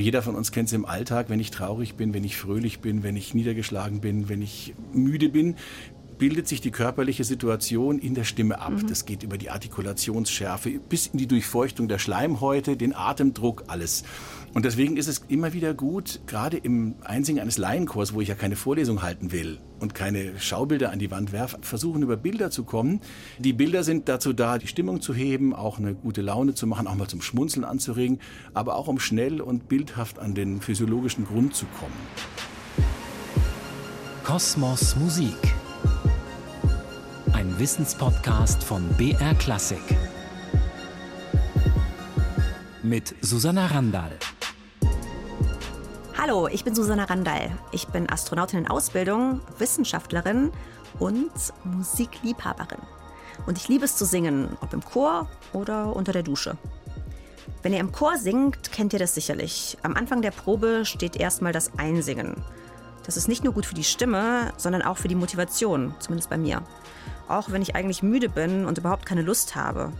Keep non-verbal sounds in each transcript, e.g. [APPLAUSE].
Jeder von uns kennt es im Alltag, wenn ich traurig bin, wenn ich fröhlich bin, wenn ich niedergeschlagen bin, wenn ich müde bin bildet sich die körperliche Situation in der Stimme ab. Mhm. Das geht über die Artikulationsschärfe bis in die Durchfeuchtung der Schleimhäute, den Atemdruck, alles. Und deswegen ist es immer wieder gut, gerade im Einsingen eines Laienchors, wo ich ja keine Vorlesung halten will und keine Schaubilder an die Wand werfe, versuchen über Bilder zu kommen. Die Bilder sind dazu da, die Stimmung zu heben, auch eine gute Laune zu machen, auch mal zum Schmunzeln anzuregen, aber auch um schnell und bildhaft an den physiologischen Grund zu kommen. Kosmos Musik Wissenspodcast von BR Klassik. Mit Susanna Randall. Hallo, ich bin Susanna Randall. Ich bin Astronautin in Ausbildung, Wissenschaftlerin und Musikliebhaberin. Und ich liebe es zu singen, ob im Chor oder unter der Dusche. Wenn ihr im Chor singt, kennt ihr das sicherlich. Am Anfang der Probe steht erstmal das Einsingen. Das ist nicht nur gut für die Stimme, sondern auch für die Motivation, zumindest bei mir auch wenn ich eigentlich müde bin und überhaupt keine Lust habe.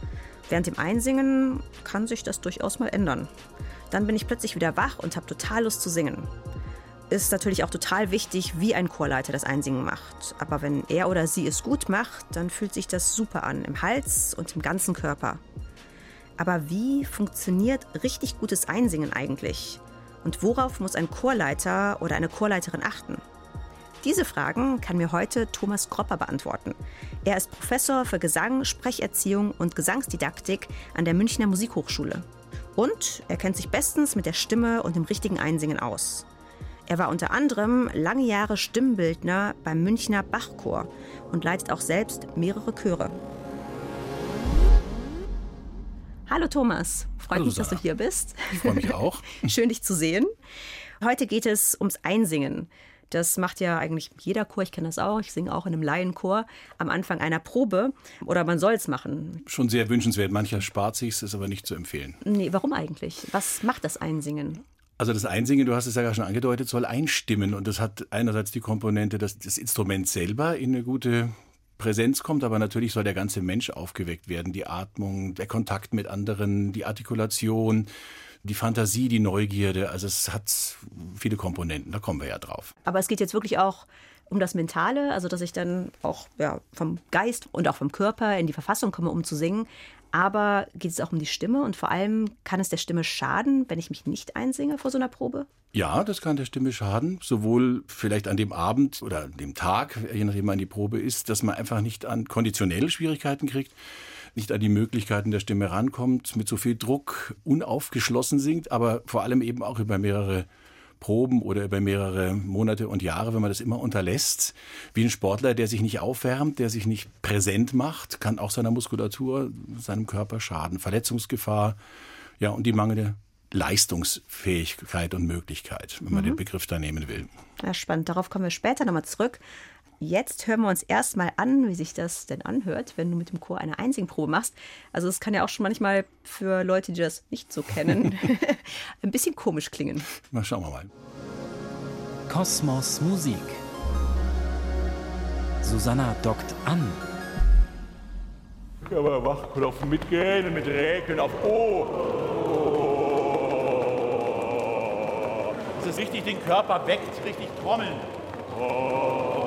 Während dem Einsingen kann sich das durchaus mal ändern. Dann bin ich plötzlich wieder wach und habe total Lust zu singen. Ist natürlich auch total wichtig, wie ein Chorleiter das Einsingen macht. Aber wenn er oder sie es gut macht, dann fühlt sich das super an, im Hals und im ganzen Körper. Aber wie funktioniert richtig gutes Einsingen eigentlich? Und worauf muss ein Chorleiter oder eine Chorleiterin achten? Diese Fragen kann mir heute Thomas Kropper beantworten. Er ist Professor für Gesang, Sprecherziehung und Gesangsdidaktik an der Münchner Musikhochschule. Und er kennt sich bestens mit der Stimme und dem richtigen Einsingen aus. Er war unter anderem lange Jahre Stimmbildner beim Münchner Bachchor und leitet auch selbst mehrere Chöre. Hallo Thomas, freut mich, dass du hier bist. Ich freue mich auch. [LAUGHS] Schön dich zu sehen. Heute geht es ums Einsingen. Das macht ja eigentlich jeder Chor, ich kenne das auch, ich singe auch in einem Laienchor am Anfang einer Probe oder man soll es machen. Schon sehr wünschenswert, mancher spart sich, ist aber nicht zu empfehlen. Nee, warum eigentlich? Was macht das Einsingen? Also das Einsingen, du hast es ja schon angedeutet, soll einstimmen und das hat einerseits die Komponente, dass das Instrument selber in eine gute Präsenz kommt, aber natürlich soll der ganze Mensch aufgeweckt werden. Die Atmung, der Kontakt mit anderen, die Artikulation, die Fantasie, die Neugierde. Also es hat viele Komponenten, da kommen wir ja drauf. Aber es geht jetzt wirklich auch um das Mentale, also dass ich dann auch ja, vom Geist und auch vom Körper in die Verfassung komme, um zu singen. Aber geht es auch um die Stimme und vor allem kann es der Stimme schaden, wenn ich mich nicht einsinge vor so einer Probe? Ja, das kann der Stimme schaden, sowohl vielleicht an dem Abend oder dem Tag, je nachdem man die Probe ist, dass man einfach nicht an konditionelle Schwierigkeiten kriegt nicht an die Möglichkeiten der Stimme rankommt, mit so viel Druck unaufgeschlossen singt, aber vor allem eben auch über mehrere Proben oder über mehrere Monate und Jahre, wenn man das immer unterlässt. Wie ein Sportler, der sich nicht aufwärmt, der sich nicht präsent macht, kann auch seiner Muskulatur, seinem Körper schaden. Verletzungsgefahr, ja, und die mangelnde Leistungsfähigkeit und Möglichkeit, wenn man mhm. den Begriff da nehmen will. Ja, spannend. Darauf kommen wir später nochmal zurück. Jetzt hören wir uns erstmal an, wie sich das denn anhört, wenn du mit dem Chor eine Einsingprobe machst. Also es kann ja auch schon manchmal für Leute, die das nicht so kennen, [LAUGHS] [LAUGHS] ein bisschen komisch klingen. Na, schauen wir mal. Kosmos Musik. Susanna dockt an. Aber Wachklopfen mit Gähnen, mit Räkeln auf O. Oh. Es ist richtig den Körper weckt, richtig trommeln. Oh.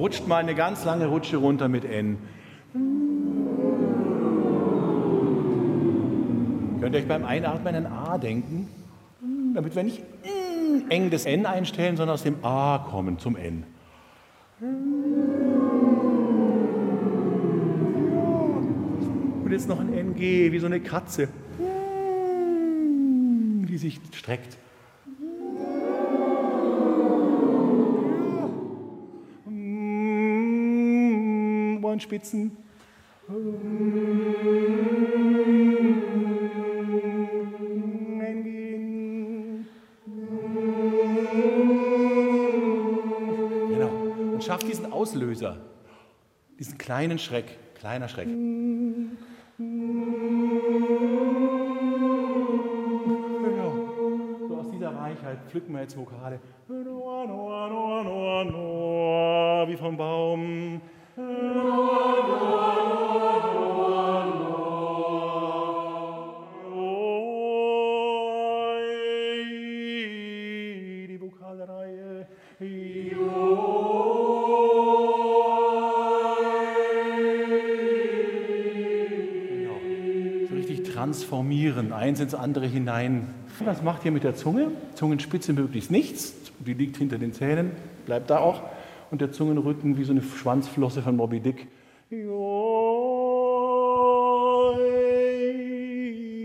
Rutscht mal eine ganz lange Rutsche runter mit N. Könnt ihr euch beim Einatmen ein A denken? Damit wir nicht eng das N einstellen, sondern aus dem A kommen zum N. Und jetzt noch ein NG, wie so eine Katze, die sich streckt. Ohrenspitzen. Genau. Und schafft diesen Auslöser, diesen kleinen Schreck, kleiner Schreck. Genau. So aus dieser Reichheit pflücken wir jetzt Vokale. Genau. So richtig Genau. transformieren, eins ins andere hinein. Was macht ihr mit der Zunge? Zungenspitze möglichst nichts, die liegt hinter den Zähnen, bleibt da auch. Und der Zungenrücken wie so eine Schwanzflosse von Moby Dick.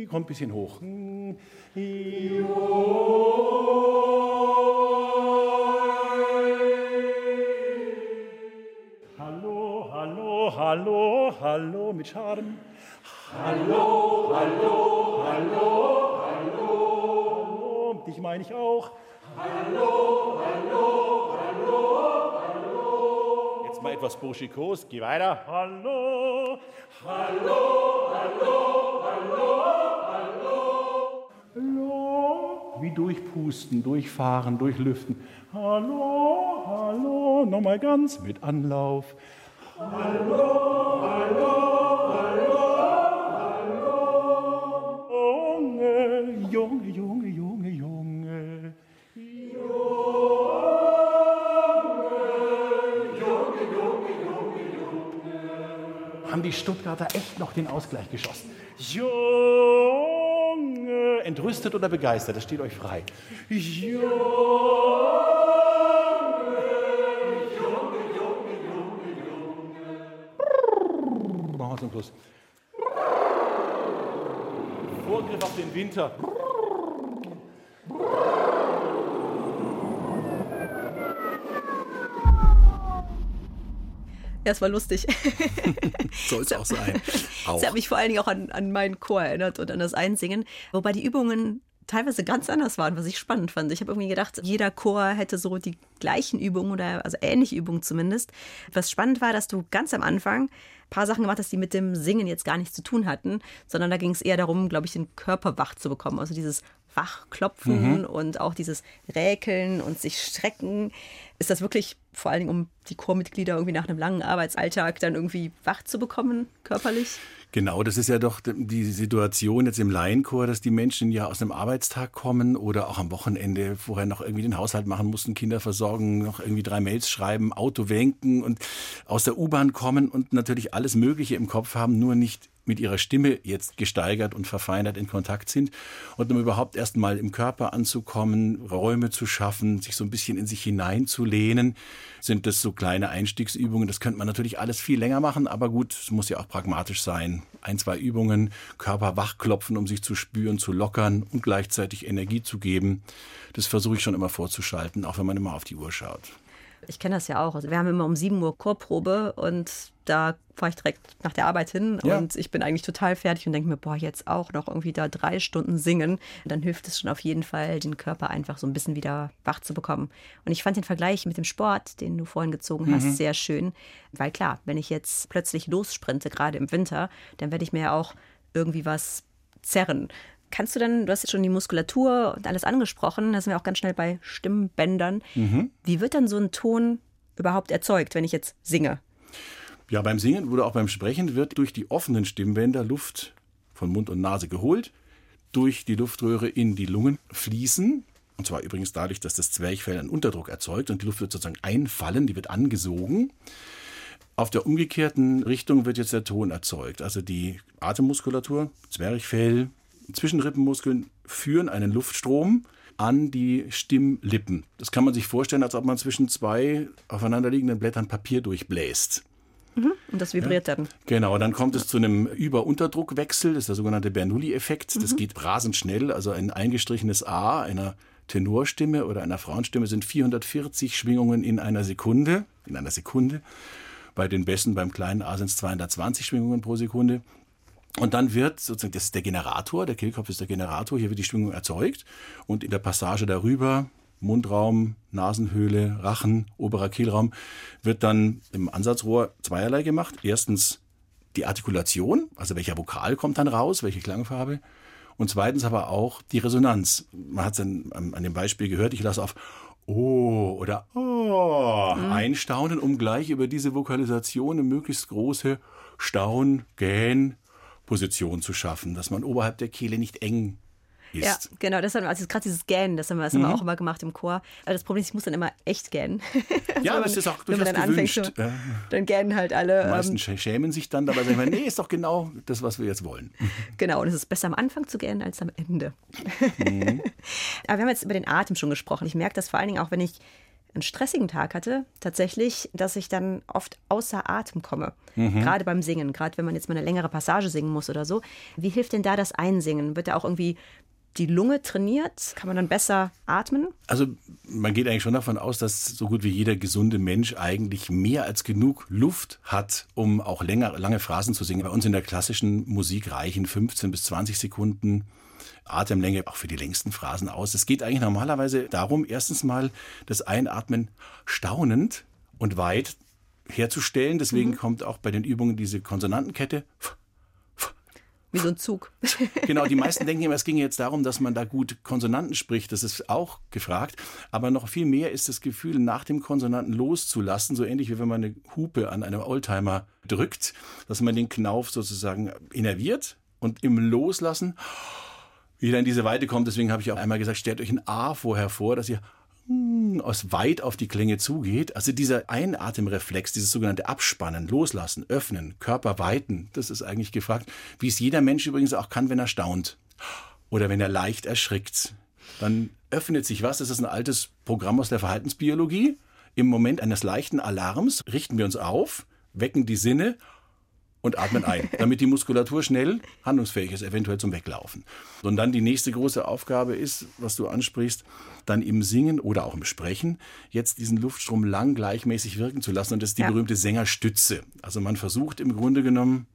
Kommt ein bisschen hoch. Hallo, hallo, hallo, hallo mit Charme. Hallo, hallo, hallo, hallo. Dich meine ich auch. Hallo, hallo, etwas burschikos. Geh weiter. Hallo, hallo, hallo, hallo, hallo. Hallo. Wie durchpusten, durchfahren, durchlüften. Hallo, hallo. Nochmal ganz mit Anlauf. Hallo, hallo, Stuttgarter echt noch den Ausgleich geschossen? Junge, entrüstet oder begeistert, das steht euch frei. Junge. Machen wir zum Schluss. Vorgriff auf den Winter. Ja, es war lustig. [LAUGHS] Soll es auch sein. [LAUGHS] Auch. Es hat mich vor allen Dingen auch an, an meinen Chor erinnert und an das Einsingen. Wobei die Übungen teilweise ganz anders waren, was ich spannend fand. Ich habe irgendwie gedacht, jeder Chor hätte so die gleichen Übungen oder also ähnliche Übungen zumindest. Was spannend war, dass du ganz am Anfang ein paar Sachen gemacht hast, die mit dem Singen jetzt gar nichts zu tun hatten, sondern da ging es eher darum, glaube ich, den Körper wach zu bekommen. Also dieses Wachklopfen Mhm. und auch dieses Räkeln und sich strecken. Ist das wirklich vor allen Dingen, um die Chormitglieder irgendwie nach einem langen Arbeitsalltag dann irgendwie wach zu bekommen, körperlich? Genau, das ist ja doch die Situation jetzt im Laienchor, dass die Menschen ja aus einem Arbeitstag kommen oder auch am Wochenende vorher noch irgendwie den Haushalt machen mussten, Kinder versorgen, noch irgendwie drei Mails schreiben, Auto wenken und aus der U-Bahn kommen und natürlich alles Mögliche im Kopf haben, nur nicht mit ihrer Stimme jetzt gesteigert und verfeinert in Kontakt sind und um überhaupt erst mal im Körper anzukommen, Räume zu schaffen, sich so ein bisschen in sich hineinzulehnen, sind das so kleine Einstiegsübungen. Das könnte man natürlich alles viel länger machen, aber gut, es muss ja auch pragmatisch sein. Ein, zwei Übungen, Körper wachklopfen, um sich zu spüren, zu lockern und gleichzeitig Energie zu geben. Das versuche ich schon immer vorzuschalten, auch wenn man immer auf die Uhr schaut. Ich kenne das ja auch. Also wir haben immer um 7 Uhr Chorprobe und da fahre ich direkt nach der Arbeit hin Ja. und ich bin eigentlich total fertig und denke mir, boah, jetzt auch noch irgendwie da drei Stunden singen. Dann hilft es schon auf jeden Fall, den Körper einfach so ein bisschen wieder wach zu bekommen. Und ich fand den Vergleich mit dem Sport, den du vorhin gezogen hast, sehr schön. Weil klar, wenn ich jetzt plötzlich lossprinte, gerade im Winter, dann werde ich mir ja auch irgendwie was zerren. Kannst du dann, du hast jetzt schon die Muskulatur und alles angesprochen, da sind wir auch ganz schnell bei Stimmbändern. Wie wird dann so ein Ton überhaupt erzeugt, wenn ich jetzt singe? Ja, beim Singen oder auch beim Sprechen wird durch die offenen Stimmbänder Luft von Mund und Nase geholt, durch die Luftröhre in die Lungen fließen. Und zwar übrigens dadurch, dass das Zwerchfell einen Unterdruck erzeugt und die Luft wird sozusagen einfallen, die wird angesogen. Auf der umgekehrten Richtung wird jetzt der Ton erzeugt. Also die Atemmuskulatur, Zwerchfell, Zwischenrippenmuskeln führen einen Luftstrom an die Stimmlippen. Das kann man sich vorstellen, als ob man zwischen zwei aufeinanderliegenden Blättern Papier durchbläst. Und das vibriert dann. Genau, dann kommt es zu einem Über-Unterdruckwechsel, das ist der sogenannte Bernoulli-Effekt. Das geht rasend schnell, also ein eingestrichenes A einer Tenorstimme oder einer Frauenstimme sind 440 Schwingungen in einer Sekunde, in einer Sekunde. Bei den Bässen beim kleinen A sind es 220 Schwingungen pro Sekunde. Und dann wird sozusagen, das ist der Generator, der Kehlkopf ist der Generator, hier wird die Schwingung erzeugt und in der Passage darüber, Mundraum, Nasenhöhle, Rachen, oberer Kehlraum, wird dann im Ansatzrohr zweierlei gemacht. Erstens die Artikulation, also welcher Vokal kommt dann raus, welche Klangfarbe. Und zweitens aber auch die Resonanz. Man hat es an, an dem Beispiel gehört, ich lasse auf Oh oder Oh einstaunen, um gleich über diese Vokalisation eine möglichst große Staun, Gähn, Position zu schaffen, dass man oberhalb der Kehle nicht eng ist. Ja, genau, das haben wir, also gerade dieses Gähnen, das haben wir, das haben Mhm. wir auch immer gemacht im Chor. Aber das Problem ist, ich muss dann immer echt gähnen. [LAUGHS] Also Ja, wenn das man- ist auch man durchaus dann anfängt, gewünscht. so, Ja. dann gähnen halt alle. Die meisten Ähm, sch- schämen sich dann, dabei sagen wir, nee, ist doch genau das, was wir jetzt wollen. [LAUGHS] genau, und es ist besser am Anfang zu gähnen als am Ende. Mhm. [LAUGHS] Aber wir haben jetzt über den Atem schon gesprochen. Ich merke das vor allen Dingen auch, wenn ich einen stressigen Tag hatte, tatsächlich, dass ich dann oft außer Atem komme. Mhm. Gerade beim Singen, gerade wenn man jetzt mal eine längere Passage singen muss oder so. Wie hilft denn da das Einsingen? Wird da auch irgendwie die Lunge trainiert? Kann man dann besser atmen? Also man geht eigentlich schon davon aus, dass so gut wie jeder gesunde Mensch eigentlich mehr als genug Luft hat, um auch länger, lange Phrasen zu singen. Bei uns in der klassischen Musik reichen 15 bis 20 Sekunden Atemlänge auch für die längsten Phrasen aus. Es geht eigentlich normalerweise darum, erstens mal das Einatmen staunend und weit herzustellen. Deswegen kommt auch bei den Übungen diese Konsonantenkette. Wie so ein Zug. [LAUGHS] Genau, die meisten [LAUGHS] denken immer, es ginge jetzt darum, dass man da gut Konsonanten spricht. Das ist auch gefragt. Aber noch viel mehr ist das Gefühl, nach dem Konsonanten loszulassen, so ähnlich wie wenn man eine Hupe an einem Oldtimer drückt, dass man den Knauf sozusagen innerviert und im Loslassen wieder in diese Weite kommt. Deswegen habe ich auch einmal gesagt, stellt euch ein A vorher vor, dass ihr hm, aus weit auf die Klänge zugeht. Also dieser Einatemreflex, dieses sogenannte Abspannen, Loslassen, Öffnen, Körper weiten, das ist eigentlich gefragt, wie es jeder Mensch übrigens auch kann, wenn er staunt oder wenn er leicht erschrickt. Dann öffnet sich was, das ist ein altes Programm aus der Verhaltensbiologie. Im Moment eines leichten Alarms richten wir uns auf, wecken die Sinne und atmen ein, [LAUGHS] damit die Muskulatur schnell handlungsfähig ist, eventuell zum Weglaufen. Und dann die nächste große Aufgabe ist, was du ansprichst, dann im Singen oder auch im Sprechen jetzt diesen Luftstrom lang gleichmäßig wirken zu lassen. Und das ist die Ja. berühmte Sängerstütze. Also man versucht im Grunde genommen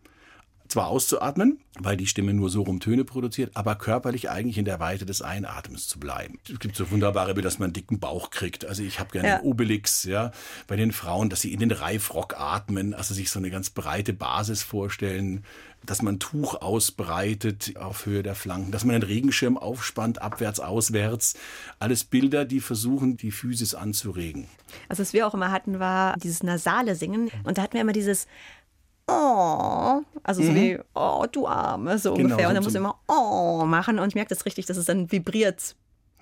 zwar auszuatmen, weil die Stimme nur so rum Töne produziert, aber körperlich eigentlich in der Weite des Einatmens zu bleiben. Es gibt so wunderbare Bilder, dass man einen dicken Bauch kriegt. Also ich habe gerne Ja. Obelix, ja, bei den Frauen, dass sie in den Reifrock atmen, also sich so eine ganz breite Basis vorstellen, dass man Tuch ausbreitet auf Höhe der Flanken, dass man einen Regenschirm aufspannt, abwärts, auswärts. Alles Bilder, die versuchen, die Physis anzuregen. Also was wir auch immer hatten, war dieses nasale Singen. Und da hatten wir immer dieses Oh, also so wie, oh, du Arme, so Genau, ungefähr. Und dann muss ich immer Oh machen und ich merke das richtig, dass es dann vibriert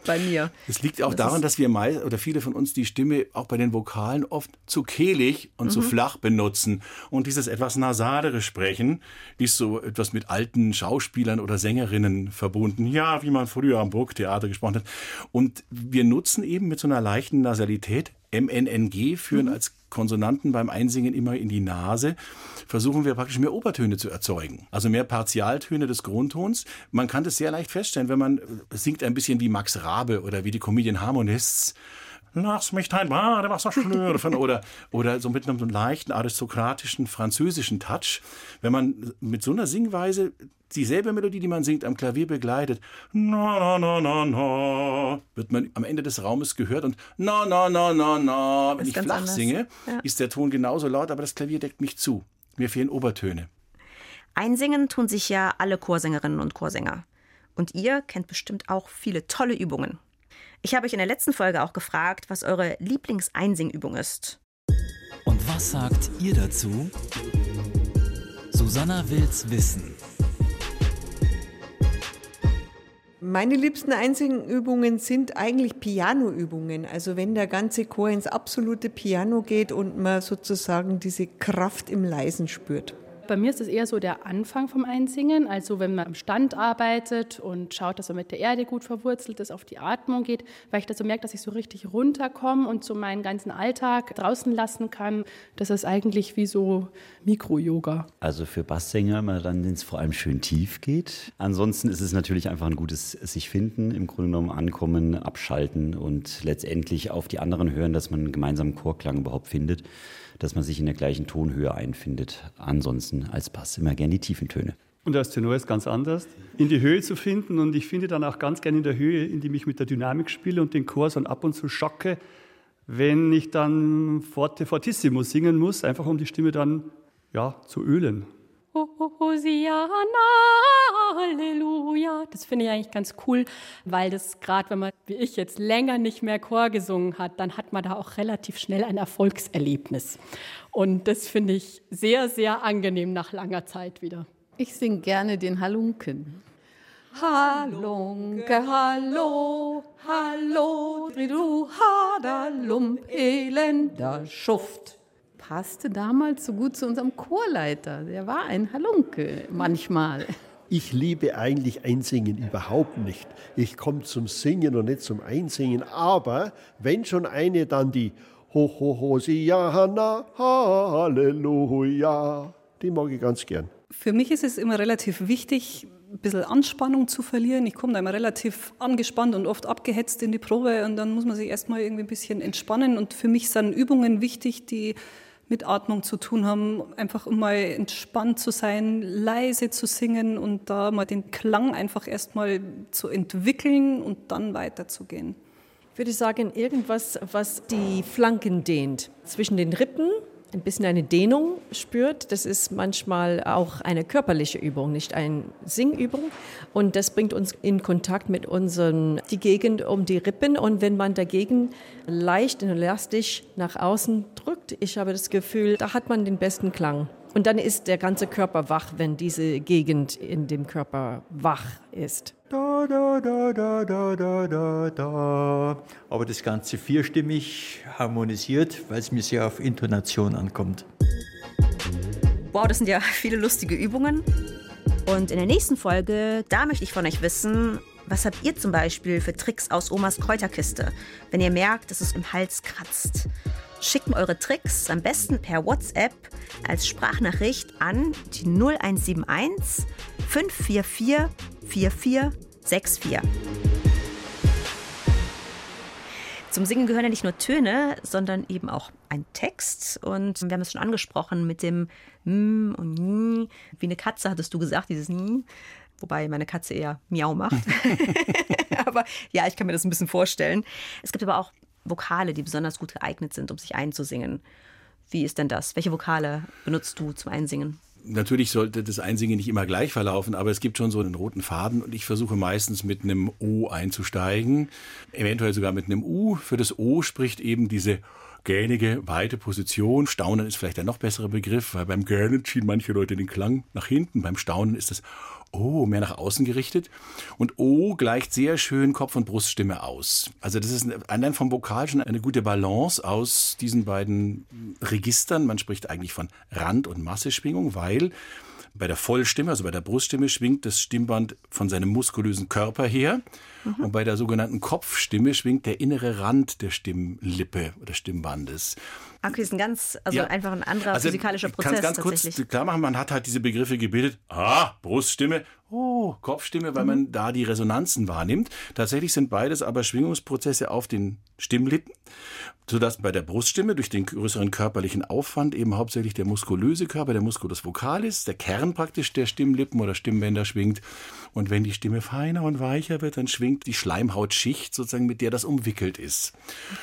bei mir. Es liegt auch Das daran, dass wir meist oder viele von uns die Stimme auch bei den Vokalen oft zu kehlig und zu flach benutzen. Und dieses etwas nasalere Sprechen ist so etwas mit alten Schauspielern oder Sängerinnen verbunden. Ja, wie man früher am Burgtheater gesprochen hat. Und wir nutzen eben mit so einer leichten Nasalität MNNG, führen als Konsonanten beim Einsingen immer in die Nase, versuchen wir praktisch mehr Obertöne zu erzeugen. Also mehr Partialtöne des Grundtons. Man kann das sehr leicht feststellen, wenn man singt ein bisschen wie Max Rabe oder wie die Comedian Harmonists. Lass mich dein Badewasser schlürfen oder, oder so mit einem leichten aristokratischen französischen Touch. Wenn man mit so einer Singweise dieselbe Melodie, die man singt, am Klavier begleitet, na, na, na, na, na, wird man am Ende des Raumes gehört und na, na, na, na, na. Wenn ich flach anders. singe, Ja. ist der Ton genauso laut, aber das Klavier deckt mich zu. Mir fehlen Obertöne. Einsingen tun sich ja alle Chorsängerinnen und Chorsänger. Und ihr kennt bestimmt auch viele tolle Übungen. Ich habe euch in der letzten Folge auch gefragt, was eure Lieblingseinsingübung ist. Und was sagt ihr dazu? Susanna will's wissen. Meine liebsten Einzelübungen sind eigentlich Pianoübungen. Also wenn der ganze Chor ins absolute Piano geht und man sozusagen diese Kraft im Leisen spürt. Bei mir ist es eher so der Anfang vom Einsingen, also wenn man am Stand arbeitet und schaut, dass man mit der Erde gut verwurzelt ist, auf die Atmung geht, weil ich da so merke, dass ich so richtig runterkomme und so meinen ganzen Alltag draußen lassen kann. Das ist eigentlich wie so Mikro-Yoga. Also für Basssänger, dann, wenn es vor allem schön tief geht. Ansonsten ist es natürlich einfach ein gutes sich finden, im Grunde genommen ankommen, abschalten und letztendlich auf die anderen hören, dass man einen gemeinsamen Chorklang überhaupt findet, dass man sich in der gleichen Tonhöhe einfindet. Ansonsten als Bass immer gern die tiefen Töne. Und als Tenor ist ganz anders, in die Höhe zu finden. Und ich finde dann auch ganz gerne in der Höhe, indem ich mit der Dynamik spiele und den Chor so ab und zu schocke, wenn ich dann forte fortissimo singen muss, einfach um die Stimme dann ja, zu ölen. Hosiana, Halleluja. Das finde ich eigentlich ganz cool, weil das gerade, wenn man wie ich jetzt länger nicht mehr Chor gesungen hat, dann hat man da auch relativ schnell ein Erfolgserlebnis. Und das finde ich sehr, sehr angenehm nach langer Zeit wieder. Ich singe gerne den Halunken. Halunke, hallo, hallo, du Haderlump, elender Schuft. Passte damals so gut zu unserem Chorleiter. Der war ein Halunke manchmal. Ich liebe eigentlich Einsingen überhaupt nicht. Ich komme zum Singen und nicht zum Einsingen. Aber wenn schon eine dann die Ho, ho, Hosiana, Halleluja, die mag ich ganz gern. Für mich ist es immer relativ wichtig, ein bisschen Anspannung zu verlieren. Ich komme da immer relativ angespannt und oft abgehetzt in die Probe und dann muss man sich erstmal irgendwie ein bisschen entspannen. Und für mich sind Übungen wichtig, die mit Atmung zu tun haben, einfach um mal entspannt zu sein, leise zu singen und da mal den Klang einfach erstmal zu entwickeln und dann weiterzugehen. Ich würde sagen, irgendwas, was die Flanken dehnt. Zwischen den Rippen ein bisschen eine Dehnung spürt. Das ist manchmal auch eine körperliche Übung, nicht eine Singübung. Und das bringt uns in Kontakt mit unseren, die Gegend um die Rippen. Und wenn man dagegen leicht und elastisch nach außen drückt, ich habe das Gefühl, da hat man den besten Klang. Und dann ist der ganze Körper wach, wenn diese Gegend in dem Körper wach ist. Da, da, da, da, da, da, da, da. Aber das Ganze vierstimmig harmonisiert, weil es mir sehr auf Intonation ankommt. Wow, das sind ja viele lustige Übungen. Und in der nächsten Folge, da möchte ich von euch wissen, was habt ihr zum Beispiel für Tricks aus Omas Kräuterkiste, wenn ihr merkt, dass es im Hals kratzt? Schickt mir eure Tricks am besten per WhatsApp als Sprachnachricht an die 0171 544 4464. Zum Singen gehören ja nicht nur Töne, sondern eben auch ein Text. Und wir haben es schon angesprochen mit dem M und N. Wie eine Katze hattest du gesagt, dieses N. Wobei meine Katze eher Miau macht. [LAUGHS] [LAUGHS] aber ja, ich kann mir das ein bisschen vorstellen. Es gibt aber auch Vokale, die besonders gut geeignet sind, um sich einzusingen. Wie ist denn das? Welche Vokale benutzt du zum Einsingen? Natürlich sollte das Einsingen nicht immer gleich verlaufen, aber es gibt schon so einen roten Faden und ich versuche meistens mit einem O einzusteigen, eventuell sogar mit einem U. Für das O spricht eben diese gähnige, weite Position. Staunen ist vielleicht der noch bessere Begriff, weil beim Gähnen ziehen manche Leute den Klang nach hinten. Beim Staunen ist das O mehr nach außen gerichtet. Und O gleicht sehr schön Kopf- und Bruststimme aus. Also das ist allein vom Vokal schon eine gute Balance aus diesen beiden Registern. Man spricht eigentlich von Rand- und Masseschwingung, weil bei der Vollstimme, also bei der Bruststimme, schwingt das Stimmband von seinem muskulösen Körper her. Mhm. Und bei der sogenannten Kopfstimme schwingt der innere Rand der Stimmlippe oder Stimmbandes. Okay, ist ein ganz, also ja. einfach ein anderer also physikalischer Prozess. Ich kann ganz kurz klar machen, man hat halt diese Begriffe gebildet. Ah, Bruststimme, oh, Kopfstimme, weil mhm. man da die Resonanzen wahrnimmt. Tatsächlich sind beides aber Schwingungsprozesse auf den Stimmlippen, sodass bei der Bruststimme durch den größeren körperlichen Aufwand eben hauptsächlich der muskulöse Körper, der Musculus vocalis, der Kern praktisch der Stimmlippen oder Stimmbänder schwingt. Und wenn die Stimme feiner und weicher wird, dann schwingt die Schleimhautschicht sozusagen, mit der das umwickelt ist.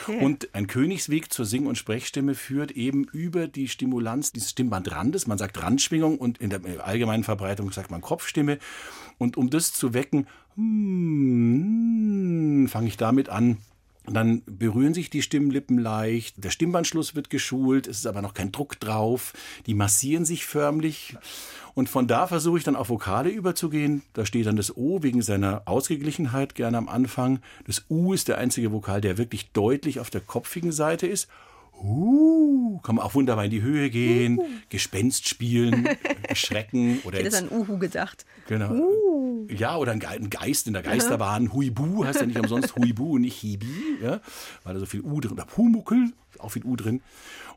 Okay. Und ein Königsweg zur Sing- und Sprechstimme führt eben über die Stimulanz des Stimmbandrandes. Man sagt Randschwingung und in der allgemeinen Verbreitung sagt man Kopfstimme. Und um das zu wecken, hmm, fange ich damit an, dann berühren sich die Stimmlippen leicht, der Stimmbandschluss wird geschult, es ist aber noch kein Druck drauf, die massieren sich förmlich und von da versuche ich dann auf Vokale überzugehen. Da steht dann das O wegen seiner Ausgeglichenheit gerne am Anfang. Das U ist der einzige Vokal, der wirklich deutlich auf der kopfigen Seite ist. Uh, kann man auch wunderbar in die Höhe gehen, uh. Gespenst spielen, [LAUGHS] Schrecken oder ich hätte jetzt an Uhu gedacht. Genau. Uh. Ja, oder ein Geist in der Geisterbahn. Huibu heißt ja nicht umsonst Huibu und nicht Hibi, ja, weil da so viel U drin, oder Pumuckel, auch viel U drin.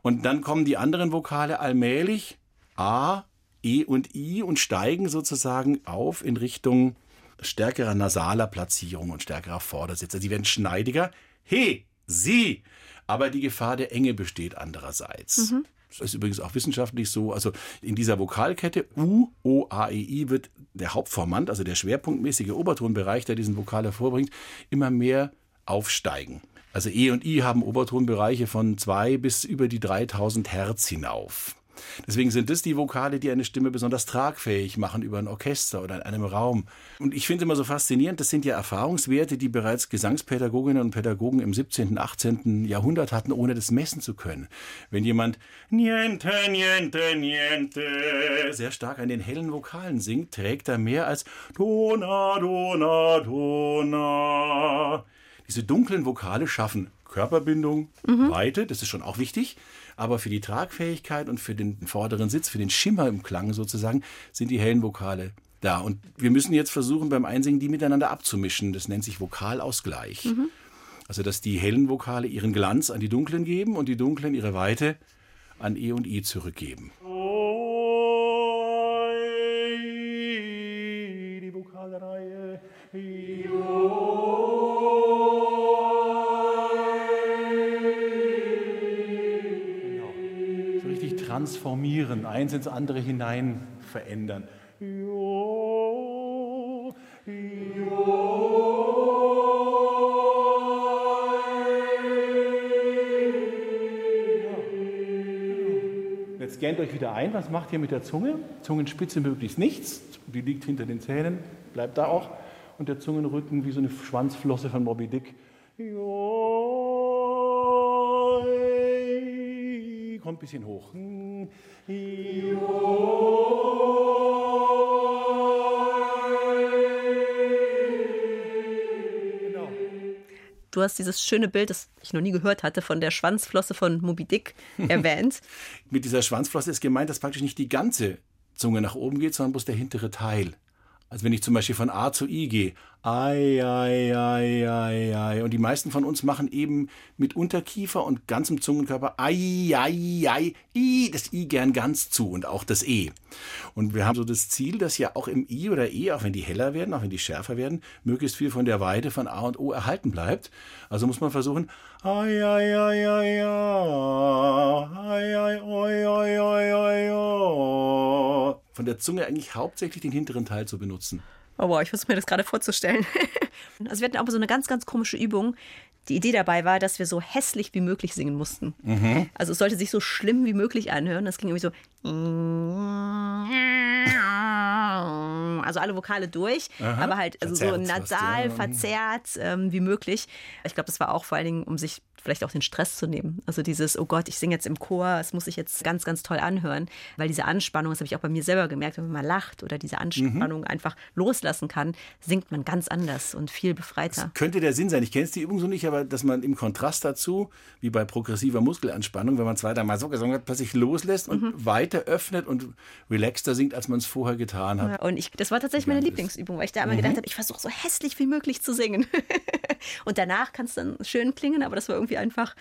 Und dann kommen die anderen Vokale allmählich. A, E und I und steigen sozusagen auf in Richtung stärkerer nasaler Platzierung und stärkerer Vordersitz. Also sie werden schneidiger. He, sie. Aber die Gefahr der Enge besteht andererseits. Mhm. Das ist übrigens auch wissenschaftlich so. Also in dieser Vokalkette U, O, A, E, I wird der Hauptformant, also der schwerpunktmäßige Obertonbereich, der diesen Vokal hervorbringt, immer mehr aufsteigen. Also E und I haben Obertonbereiche von zwei bis über die 3000 Hertz hinauf. Deswegen sind das die Vokale, die eine Stimme besonders tragfähig machen über ein Orchester oder in einem Raum. Und ich finde immer so faszinierend, das sind ja Erfahrungswerte, die bereits Gesangspädagoginnen und Pädagogen im 17., 18. Jahrhundert hatten, ohne das messen zu können. Wenn jemand niente, niente, niente sehr stark an den hellen Vokalen singt, trägt er mehr als dona, dona, dona. Diese dunklen Vokale schaffen Körperbindung, mhm. Weite, das ist schon auch wichtig. Aber für die Tragfähigkeit und für den vorderen Sitz, für den Schimmer im Klang sozusagen, sind die hellen Vokale da. Und wir müssen jetzt versuchen, beim Einsingen die miteinander abzumischen. Das nennt sich Vokalausgleich. Mhm. Also, dass die hellen Vokale ihren Glanz an die dunklen geben und die dunklen ihre Weite an E und I zurückgeben. Transformieren, eins ins andere hinein verändern. Jetzt scannt euch wieder ein, was macht ihr mit der Zunge? Zungenspitze möglichst nichts, die liegt hinter den Zähnen, bleibt da auch. Und der Zungenrücken wie so eine Schwanzflosse von Moby Dick. Kommt ein bisschen hoch. Du hast dieses schöne Bild, das ich noch nie gehört hatte, von der Schwanzflosse von Moby Dick [LAUGHS] erwähnt. Mit dieser Schwanzflosse ist gemeint, dass praktisch nicht die ganze Zunge nach oben geht, sondern bloß der hintere Teil. Also wenn ich zum Beispiel von A zu I gehe, Ei, ei, ei, ei, ei. Und die meisten von uns machen eben mit Unterkiefer und ganzem Zungenkörper Ei, ei, ei, I, das I gern ganz zu und auch das E. Und wir haben so das Ziel, dass ja auch im I oder E, auch wenn die heller werden, auch wenn die schärfer werden, möglichst viel von der Weite von A und O erhalten bleibt. Also muss man versuchen, Ei, ei, ei, ei, ei, ei, oi, oi, oi, oi, oi. Von der Zunge eigentlich hauptsächlich den hinteren Teil zu benutzen. Oh wow, ich versuche mir das gerade vorzustellen. [LAUGHS] also wir hatten auch so eine ganz, ganz komische Übung. Die Idee dabei war, dass wir so hässlich wie möglich singen mussten. Mhm. Also es sollte sich so schlimm wie möglich anhören. Das ging irgendwie so. [LAUGHS] Also alle Vokale durch, Aha. aber halt also so nasal, verzerrt ähm, wie möglich. Ich glaube, das war auch vor allen Dingen, um sich vielleicht auch den Stress zu nehmen. Also dieses, oh Gott, ich singe jetzt im Chor, es muss sich jetzt ganz, ganz toll anhören, weil diese Anspannung, das habe ich auch bei mir selber gemerkt, wenn man mal lacht oder diese Anspannung mhm. einfach loslassen kann, singt man ganz anders und viel befreiter. Das könnte der Sinn sein. Ich kenne jetzt die Übung so nicht, aber dass man im Kontrast dazu, wie bei progressiver Muskelanspannung, wenn man zwei, dreimal so gesungen hat, plötzlich loslässt und mhm. weiter öffnet und relaxter singt, als man es vorher getan hat. Ja, und ich, das war tatsächlich meine Lieblingsübung, weil ich da immer mhm. gedacht habe, ich versuche so hässlich wie möglich zu singen. [LAUGHS] und danach kann es dann schön klingen, aber das war irgendwie einfach,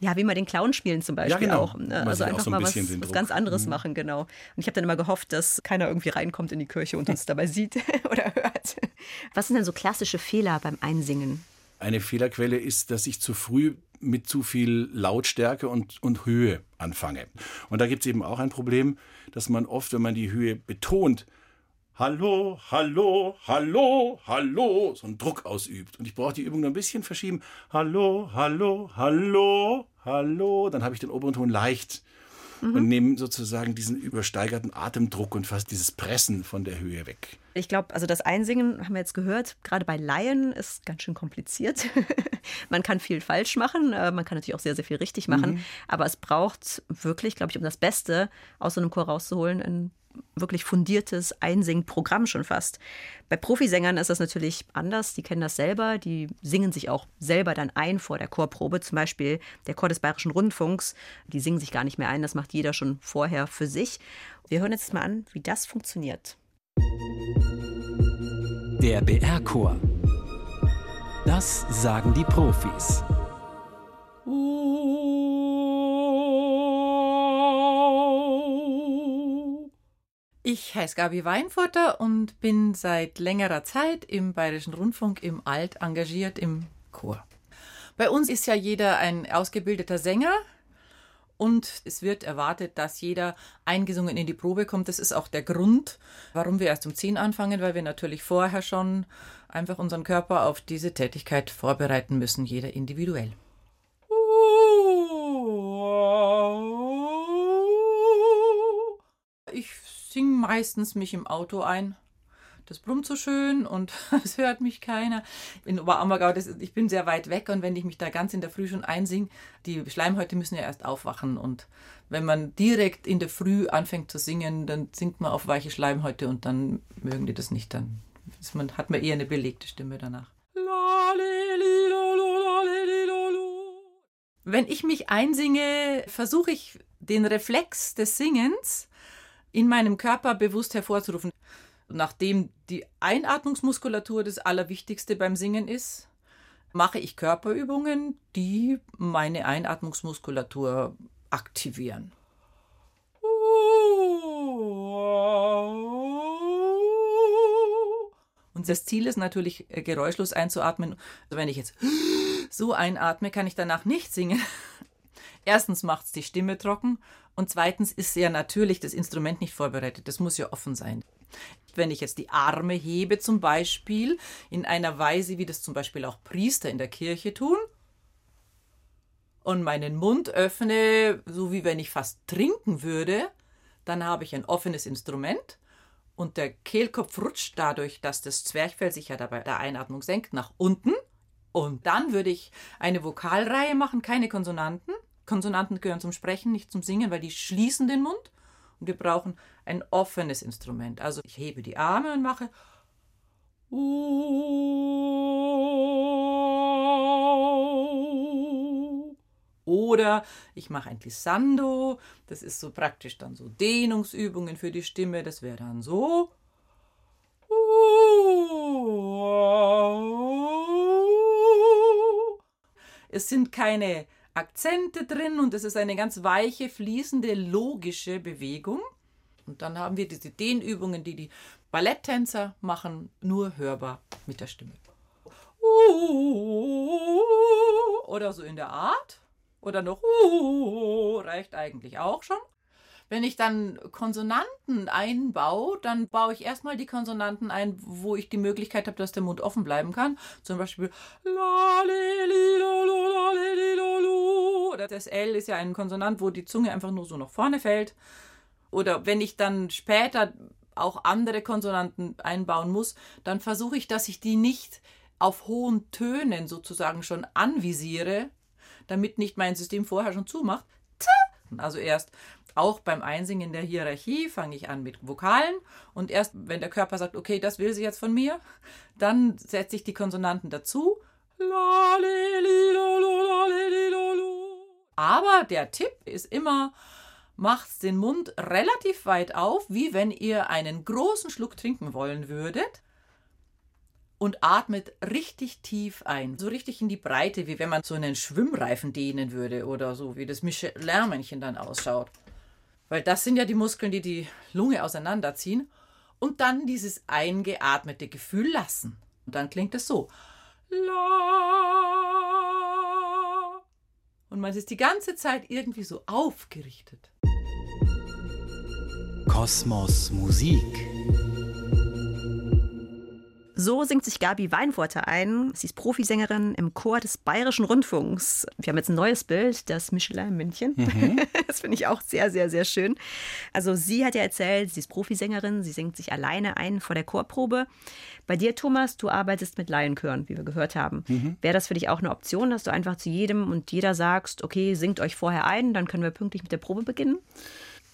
ja, wie mal den Clown spielen zum Beispiel ja, genau. auch. Ne? Also einfach so ein mal was, was, ganz anderes mhm. machen, genau. Und ich habe dann immer gehofft, dass keiner irgendwie reinkommt in die Kirche und uns [LAUGHS] dabei sieht [LAUGHS] oder hört. Was sind denn so klassische Fehler beim Einsingen? Eine Fehlerquelle ist, dass ich zu früh mit zu viel Lautstärke und, und Höhe anfange. Und da gibt es eben auch ein Problem, dass man oft, wenn man die Höhe betont, Hallo, hallo, hallo, hallo, so einen Druck ausübt. Und ich brauche die Übung noch ein bisschen verschieben. Hallo, hallo, hallo, hallo. Dann habe ich den oberen Ton leicht mhm. und nehme sozusagen diesen übersteigerten Atemdruck und fast dieses Pressen von der Höhe weg. Ich glaube, also das Einsingen haben wir jetzt gehört, gerade bei Laien ist ganz schön kompliziert. [LAUGHS] man kann viel falsch machen, äh, man kann natürlich auch sehr, sehr viel richtig machen, mhm. aber es braucht wirklich, glaube ich, um das Beste aus so einem Chor rauszuholen, ein wirklich fundiertes Einsingprogramm schon fast. Bei Profisängern ist das natürlich anders. Die kennen das selber. Die singen sich auch selber dann ein vor der Chorprobe. Zum Beispiel der Chor des Bayerischen Rundfunks. Die singen sich gar nicht mehr ein. Das macht jeder schon vorher für sich. Wir hören jetzt mal an, wie das funktioniert. Der BR-Chor. Das sagen die Profis. Ich heiße Gabi Weinfurter und bin seit längerer Zeit im Bayerischen Rundfunk im Alt engagiert im Chor. Bei uns ist ja jeder ein ausgebildeter Sänger und es wird erwartet, dass jeder eingesungen in die Probe kommt. Das ist auch der Grund, warum wir erst um 10 anfangen, weil wir natürlich vorher schon einfach unseren Körper auf diese Tätigkeit vorbereiten müssen, jeder individuell. Meistens mich im Auto ein. Das brummt so schön und [LAUGHS] es hört mich keiner. In Oberammergau, das, ich bin sehr weit weg und wenn ich mich da ganz in der Früh schon einsinge, die Schleimhäute müssen ja erst aufwachen und wenn man direkt in der Früh anfängt zu singen, dann singt man auf weiche Schleimhäute und dann mögen die das nicht. Dann man, hat man eher eine belegte Stimme danach. Wenn ich mich einsinge, versuche ich den Reflex des Singens in meinem Körper bewusst hervorzurufen. Nachdem die Einatmungsmuskulatur das Allerwichtigste beim Singen ist, mache ich Körperübungen, die meine Einatmungsmuskulatur aktivieren. Und das Ziel ist natürlich, äh, geräuschlos einzuatmen. Also wenn ich jetzt so einatme, kann ich danach nicht singen. Erstens macht es die Stimme trocken und zweitens ist ja natürlich das Instrument nicht vorbereitet. Das muss ja offen sein. Wenn ich jetzt die Arme hebe zum Beispiel in einer Weise, wie das zum Beispiel auch Priester in der Kirche tun, und meinen Mund öffne, so wie wenn ich fast trinken würde, dann habe ich ein offenes Instrument und der Kehlkopf rutscht dadurch, dass das Zwerchfell sich ja dabei der Einatmung senkt, nach unten. Und dann würde ich eine Vokalreihe machen, keine Konsonanten. Konsonanten gehören zum Sprechen, nicht zum Singen, weil die schließen den Mund. Und wir brauchen ein offenes Instrument. Also ich hebe die Arme und mache. Oder ich mache ein Glissando, das ist so praktisch dann so Dehnungsübungen für die Stimme, das wäre dann so. Es sind keine Akzente drin und es ist eine ganz weiche, fließende, logische Bewegung. Und dann haben wir diese Dehnübungen, die die Balletttänzer machen, nur hörbar mit der Stimme. Oder so in der Art. Oder noch reicht eigentlich auch schon. Wenn ich dann Konsonanten einbaue, dann baue ich erstmal die Konsonanten ein, wo ich die Möglichkeit habe, dass der Mund offen bleiben kann. Zum Beispiel oder das L ist ja ein Konsonant, wo die Zunge einfach nur so nach vorne fällt. Oder wenn ich dann später auch andere Konsonanten einbauen muss, dann versuche ich, dass ich die nicht auf hohen Tönen sozusagen schon anvisiere, damit nicht mein System vorher schon zumacht. Also erst auch beim Einsingen der Hierarchie fange ich an mit Vokalen und erst wenn der Körper sagt, okay, das will sie jetzt von mir, dann setze ich die Konsonanten dazu. Aber der Tipp ist immer, macht den Mund relativ weit auf, wie wenn ihr einen großen Schluck trinken wollen würdet und atmet richtig tief ein. So richtig in die Breite, wie wenn man so einen Schwimmreifen dehnen würde oder so, wie das Michelin-Männchen dann ausschaut. Weil das sind ja die Muskeln, die die Lunge auseinanderziehen. Und dann dieses eingeatmete Gefühl lassen. Und dann klingt es so. Und man ist die ganze Zeit irgendwie so aufgerichtet. Kosmos Musik. So singt sich Gabi Weinfurter ein. Sie ist Profisängerin im Chor des Bayerischen Rundfunks. Wir haben jetzt ein neues Bild, das Michelin-Männchen. Mhm. [LAUGHS] Das finde ich auch sehr, sehr, sehr schön. Also sie hat ja erzählt, sie ist Profisängerin, sie singt sich alleine ein vor der Chorprobe. Bei dir, Thomas, du arbeitest mit Laienchören, wie wir gehört haben. Mhm. Wäre das für dich auch eine Option, dass du einfach zu jedem und jeder sagst, okay, singt euch vorher ein, dann können wir pünktlich mit der Probe beginnen?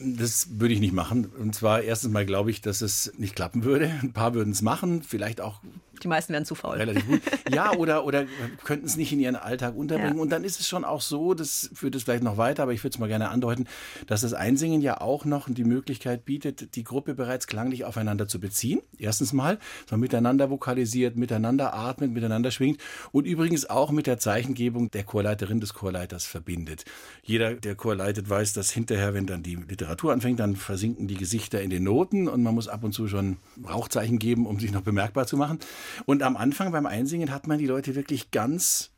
Das würde ich nicht machen. Und zwar erstens mal glaube ich, dass es nicht klappen würde. Ein paar würden es machen, vielleicht auch die meisten werden zu faul. Relativ gut. Ja, oder, oder könnten es nicht in ihren Alltag unterbringen. Ja. Und dann ist es schon auch so, das führt es vielleicht noch weiter, aber ich würde es mal gerne andeuten, dass das Einsingen ja auch noch die Möglichkeit bietet, die Gruppe bereits klanglich aufeinander zu beziehen. Erstens mal, dass man miteinander vokalisiert, miteinander atmet, miteinander schwingt und übrigens auch mit der Zeichengebung der Chorleiterin des Chorleiters verbindet. Jeder, der Chor leitet, weiß, dass hinterher, wenn dann die Literatur anfängt, dann versinken die Gesichter in den Noten und man muss ab und zu schon Rauchzeichen geben, um sich noch bemerkbar zu machen. Und am Anfang beim Einsingen hat man die Leute wirklich ganz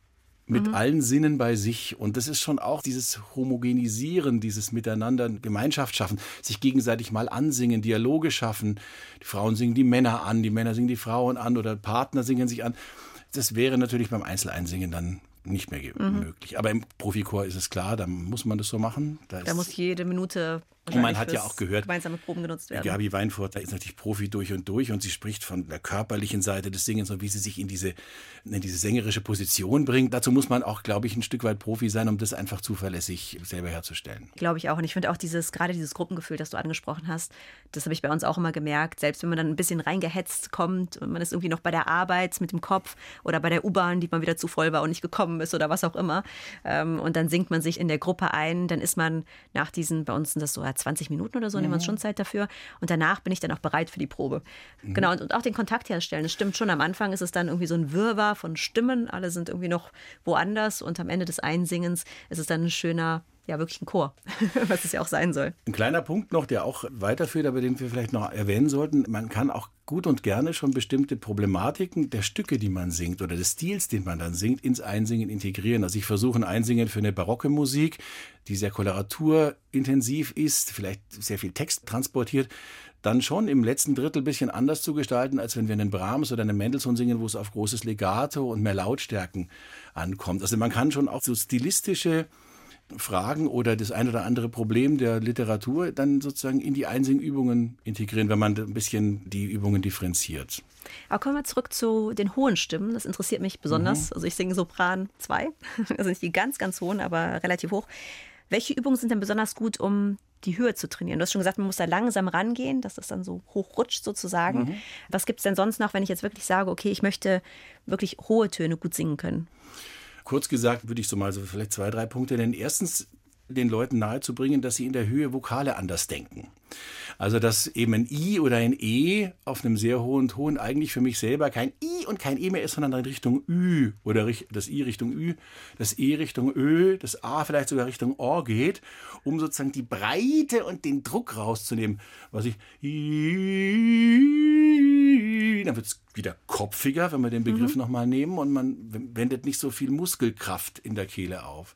mit mhm. allen Sinnen bei sich. Und das ist schon auch dieses Homogenisieren, dieses Miteinander Gemeinschaft schaffen, sich gegenseitig mal ansingen, Dialoge schaffen. Die Frauen singen die Männer an, die Männer singen die Frauen an oder Partner singen sich an. Das wäre natürlich beim Einzeleinsingen dann nicht mehr mhm. möglich. Aber im Profikor ist es klar, da muss man das so machen. Da, da muss jede Minute Und man hat ja auch gehört, gemeinsame Proben genutzt werden. Gabi Weinfurter ist natürlich Profi durch und durch und sie spricht von der körperlichen Seite des Singens und wie sie sich in diese, in diese sängerische Position bringt. Dazu muss man auch, glaube ich, ein Stück weit Profi sein, um das einfach zuverlässig selber herzustellen. Glaube ich auch. Und ich finde auch dieses, gerade dieses Gruppengefühl, das du angesprochen hast, das habe ich bei uns auch immer gemerkt. Selbst wenn man dann ein bisschen reingehetzt kommt und man ist irgendwie noch bei der Arbeit mit dem Kopf oder bei der U-Bahn, die mal wieder zu voll war und nicht gekommen ist oder was auch immer. Ähm, und dann singt man sich in der Gruppe ein, dann ist man nach diesen, bei uns sind das so 20 Minuten oder so, mhm. nehmen wir uns schon Zeit dafür. Und danach bin ich dann auch bereit für die Probe. Mhm. Genau, und, und, auch den Kontakt herstellen. Es stimmt schon, am Anfang ist es dann irgendwie so ein Wirrwarr von Stimmen. Alle sind irgendwie noch woanders. Und am Ende des Einsingens ist es dann ein schöner ja wirklich ein Chor, [LAUGHS] was es ja auch sein soll. Ein kleiner Punkt noch, der auch weiterführt, aber den wir vielleicht noch erwähnen sollten. Man kann auch gut und gerne schon bestimmte Problematiken der Stücke, die man singt oder des Stils, den man dann singt, ins Einsingen integrieren. Also ich versuche ein Einsingen für eine barocke Musik, die sehr koloraturintensiv ist, vielleicht sehr viel Text transportiert, dann schon im letzten Drittel ein bisschen anders zu gestalten, als wenn wir einen Brahms oder einen Mendelssohn singen, wo es auf großes Legato und mehr Lautstärken ankommt. Also man kann schon auch so stilistische Fragen oder das ein oder andere Problem der Literatur dann sozusagen in die Einsingübungen integrieren, wenn man ein bisschen die Übungen differenziert. Aber kommen wir zurück zu den hohen Stimmen. Das interessiert mich besonders. Mhm. Also ich singe Sopran 2, [LAUGHS] also nicht die ganz, ganz hohen, aber relativ hoch. Welche Übungen sind denn besonders gut, um die Höhe zu trainieren? Du hast schon gesagt, man muss da langsam rangehen, dass das dann so hochrutscht sozusagen. Mhm. Was gibt es denn sonst noch, wenn ich jetzt wirklich sage, okay, ich möchte wirklich hohe Töne gut singen können? Kurz gesagt würde ich so mal so vielleicht zwei, drei Punkte nennen. Erstens den Leuten nahezubringen, dass sie in der Höhe Vokale anders denken. Also dass eben ein I oder ein E auf einem sehr hohen Ton eigentlich für mich selber kein I und kein E mehr ist, sondern in Richtung Ü oder das I Richtung Ü, das E Richtung Ö, das A vielleicht sogar Richtung O geht, um sozusagen die Breite und den Druck rauszunehmen. Was ich dann wird es wieder kopfiger, wenn wir den Begriff mhm. nochmal nehmen und man wendet nicht so viel Muskelkraft in der Kehle auf.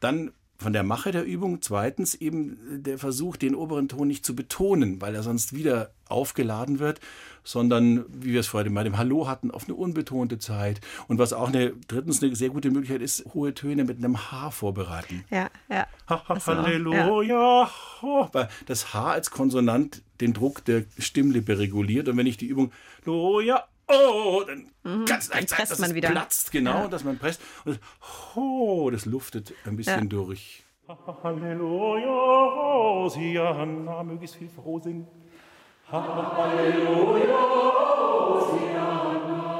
Dann von der Mache der Übung. Zweitens eben der Versuch, den oberen Ton nicht zu betonen, weil er sonst wieder aufgeladen wird, sondern, wie wir es vorhin bei dem Hallo hatten, auf eine unbetonte Zeit. Und was auch eine, drittens eine sehr gute Möglichkeit ist, hohe Töne mit einem H vorbereiten. Ja, ja. Ha, ha, Halleluja. Ja. Das H als Konsonant den Druck der Stimmlippe reguliert. Und wenn ich die Übung Loja, oh, dann mhm. ganz leicht dass man es wieder. platzt, genau, ja. dass man presst. Und oh, das luftet ein bisschen ja. durch. Halleluja, Hosianna, möglichst viel Frohsinn. Halleluja, Hosianna.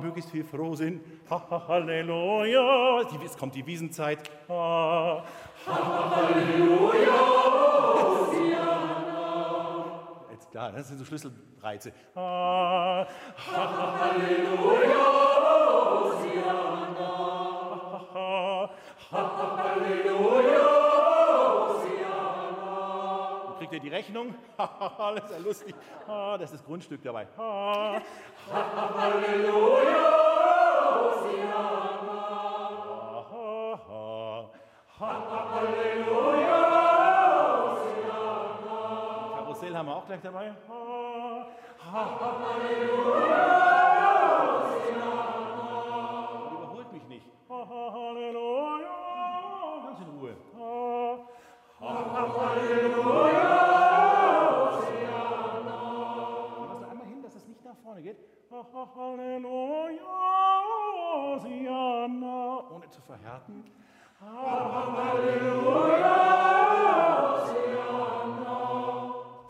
Möglichst viel Frohsinn. Halleluja. Jetzt kommt die Wiesenzeit. Halleluja, Hosianna klar, das sind so Schlüsselreize. Halleluja, Hosianna. Halleluja, Hosianna. Kriegt ihr die Rechnung? [LAUGHS] das ist ja lustig. Das ist das Grundstück dabei. Halleluja, Hosianna. Halleluja. Haben wir auch gleich dabei. Überholt mich nicht. Halleluja. Ganz in Ruhe. Halleluja. Lass einmal hin, dass es nicht nach vorne geht. Halleluja. Ohne zu verhärten. Halleluja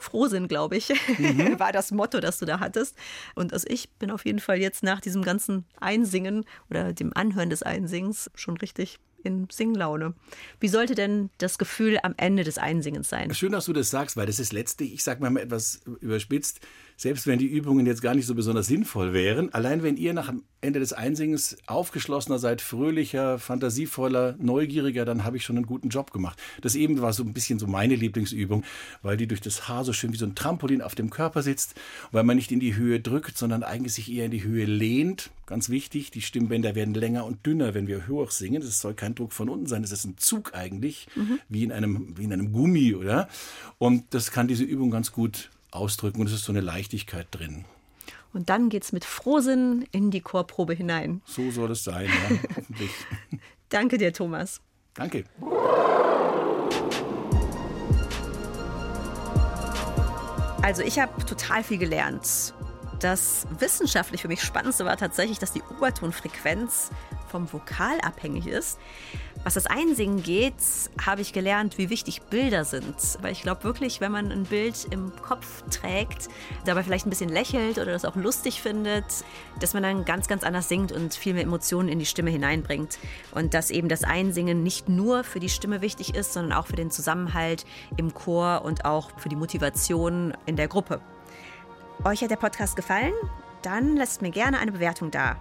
froh sind, glaube ich, mhm. [LAUGHS] war das Motto, das du da hattest. Und also ich bin auf jeden Fall jetzt nach diesem ganzen Einsingen oder dem Anhören des Einsingens schon richtig in Singlaune. Wie sollte denn das Gefühl am Ende des Einsingens sein? Schön, dass du das sagst, weil das ist letztlich, ich sage mal etwas überspitzt, selbst wenn die Übungen jetzt gar nicht so besonders sinnvoll wären, allein wenn ihr nach Ende des Einsingens aufgeschlossener seid, fröhlicher, fantasievoller, neugieriger, dann habe ich schon einen guten Job gemacht. Das eben war so ein bisschen so meine Lieblingsübung, weil die durch das Haar so schön wie so ein Trampolin auf dem Körper sitzt, weil man nicht in die Höhe drückt, sondern eigentlich sich eher in die Höhe lehnt. Ganz wichtig, die Stimmbänder werden länger und dünner, wenn wir hoch singen. Das soll kein Druck von unten sein, das ist ein Zug eigentlich, mhm. wie, in einem, wie in einem Gummi, oder? Und das kann diese Übung ganz gut ausdrücken und es ist so eine Leichtigkeit drin. Und dann geht es mit Frohsinn in die Chorprobe hinein. So soll es sein, ja, [LAUGHS] hoffentlich. Danke dir, Thomas. Danke. Also ich habe total viel gelernt. Das wissenschaftlich für mich Spannendste war tatsächlich, dass die Obertonfrequenz vom Vokal abhängig ist. Was das Einsingen geht, habe ich gelernt, wie wichtig Bilder sind. Weil ich glaube wirklich, wenn man ein Bild im Kopf trägt, dabei vielleicht ein bisschen lächelt oder das auch lustig findet, dass man dann ganz, ganz anders singt und viel mehr Emotionen in die Stimme hineinbringt. Und dass eben das Einsingen nicht nur für die Stimme wichtig ist, sondern auch für den Zusammenhalt im Chor und auch für die Motivation in der Gruppe. Euch hat der Podcast gefallen? Dann lasst mir gerne eine Bewertung da.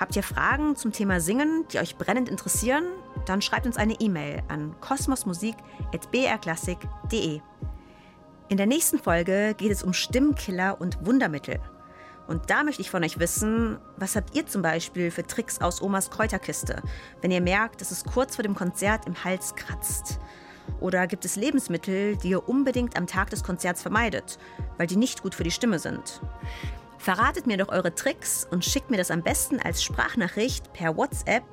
Habt ihr Fragen zum Thema Singen, die euch brennend interessieren? Dann schreibt uns eine E-Mail an kosmosmusik.brklassik.de. In der nächsten Folge geht es um Stimmkiller und Wundermittel. Und da möchte ich von euch wissen, was habt ihr zum Beispiel für Tricks aus Omas Kräuterkiste, wenn ihr merkt, dass es kurz vor dem Konzert im Hals kratzt? Oder gibt es Lebensmittel, die ihr unbedingt am Tag des Konzerts vermeidet, weil die nicht gut für die Stimme sind? Verratet mir doch eure Tricks und schickt mir das am besten als Sprachnachricht per WhatsApp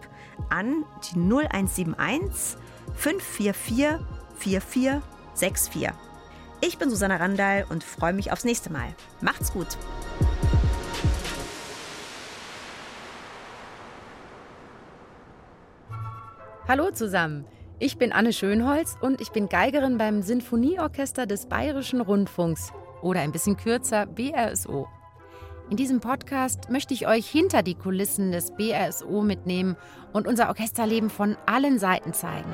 an die 0171 544 4464. Ich bin Susanna Randall und freue mich aufs nächste Mal. Macht's gut! Hallo zusammen, ich bin Anne Schönholz und ich bin Geigerin beim Sinfonieorchester des Bayerischen Rundfunks oder ein bisschen kürzer BRSO. In diesem Podcast möchte ich euch hinter die Kulissen des BRSO mitnehmen und unser Orchesterleben von allen Seiten zeigen.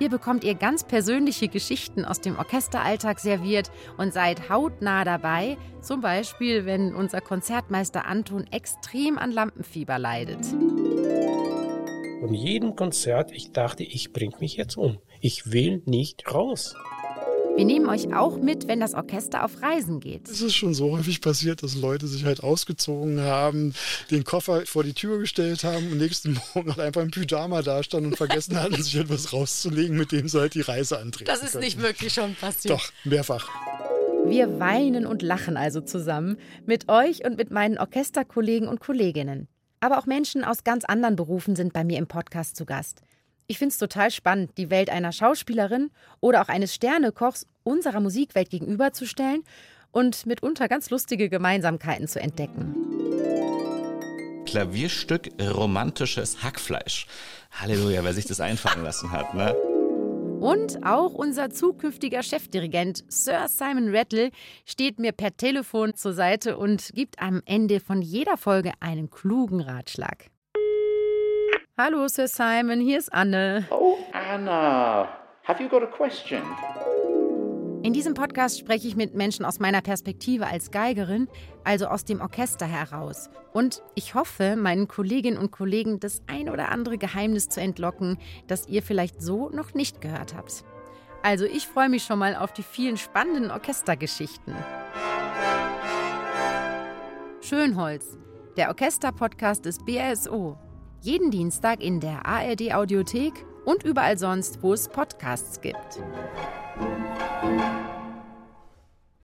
Hier bekommt ihr ganz persönliche Geschichten aus dem Orchesteralltag serviert und seid hautnah dabei, zum Beispiel wenn unser Konzertmeister Anton extrem an Lampenfieber leidet. Von jedem Konzert, ich dachte, ich bringe mich jetzt um. Ich will nicht raus. Wir nehmen euch auch mit, wenn das Orchester auf Reisen geht. Es ist schon so häufig passiert, dass Leute sich halt ausgezogen haben, den Koffer vor die Tür gestellt haben und nächsten [LAUGHS] Morgen halt einfach im Pyjama dastanden und vergessen hatten, sich etwas rauszulegen, mit dem sie halt die Reise antreten Das ist könnten. nicht wirklich schon passiert. Doch, mehrfach. Wir weinen und lachen also zusammen mit euch und mit meinen Orchesterkollegen und Kolleginnen. Aber auch Menschen aus ganz anderen Berufen sind bei mir im Podcast zu Gast. Ich finde es total spannend, die Welt einer Schauspielerin oder auch eines Sternekochs unserer Musikwelt gegenüberzustellen und mitunter ganz lustige Gemeinsamkeiten zu entdecken. Klavierstück romantisches Hackfleisch. Halleluja, wer sich das einfallen lassen hat, ne? Und auch unser zukünftiger Chefdirigent Sir Simon Rattle steht mir per Telefon zur Seite und gibt am Ende von jeder Folge einen klugen Ratschlag. Hallo Sir Simon, hier ist Anne. Oh, Anna, have you got a question? In diesem Podcast spreche ich mit Menschen aus meiner Perspektive als Geigerin, also aus dem Orchester heraus. Und ich hoffe, meinen Kolleginnen und Kollegen das ein oder andere Geheimnis zu entlocken, das ihr vielleicht so noch nicht gehört habt. Also ich freue mich schon mal auf die vielen spannenden Orchestergeschichten. Schönholz, der Orchesterpodcast des BRSO. Jeden Dienstag in der ARD Audiothek und überall sonst, wo es Podcasts gibt.